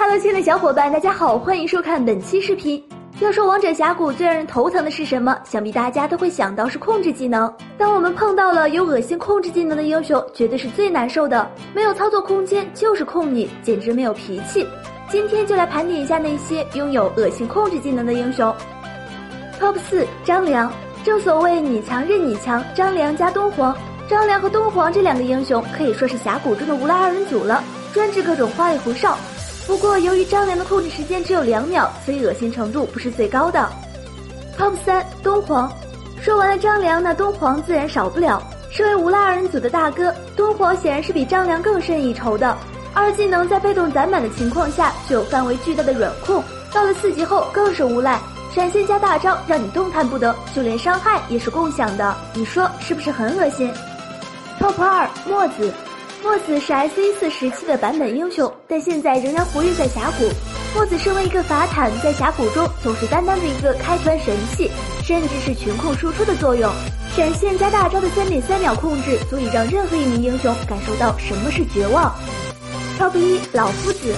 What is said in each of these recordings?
Hello，亲爱的小伙伴，大家好，欢迎收看本期视频。要说王者峡谷最让人头疼的是什么？想必大家都会想到是控制技能。当我们碰到了有恶心控制技能的英雄，绝对是最难受的。没有操作空间就是控你，简直没有脾气。今天就来盘点一下那些拥有恶心控制技能的英雄。Top 四张良，正所谓你强任你强，张良加东皇。张良和东皇这两个英雄可以说是峡谷中的无赖二人组了，专治各种花里胡哨。不过，由于张良的控制时间只有两秒，所以恶心程度不是最高的。Top 三东皇，说完了张良，那东皇自然少不了。身为无赖二人组的大哥，东皇显然是比张良更胜一筹的。二技能在被动攒满的情况下，具有范围巨大的软控，到了四级后更是无赖，闪现加大招让你动弹不得，就连伤害也是共享的。你说是不是很恶心？Top 二墨子。墨子是 S 一四时期的版本英雄，但现在仍然活跃在峡谷。墨子身为一个法坦，在峡谷中总是担当着一个开团神器，甚至是群控输出的作用。闪现加大招的三点三秒控制，足以让任何一名英雄感受到什么是绝望。Top 一老夫子，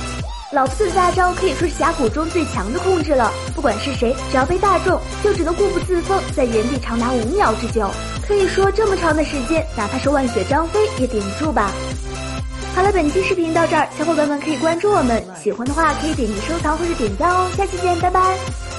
老夫子的大招可以说是峡谷中最强的控制了。不管是谁，只要被大中，就只能固步自封，在原地长达五秒之久。可以说这么长的时间，哪怕是万血张飞也顶不住吧。好了，本期视频到这儿，小伙伴们可以关注我们，喜欢的话可以点击收藏或者点赞哦。下期见，拜拜。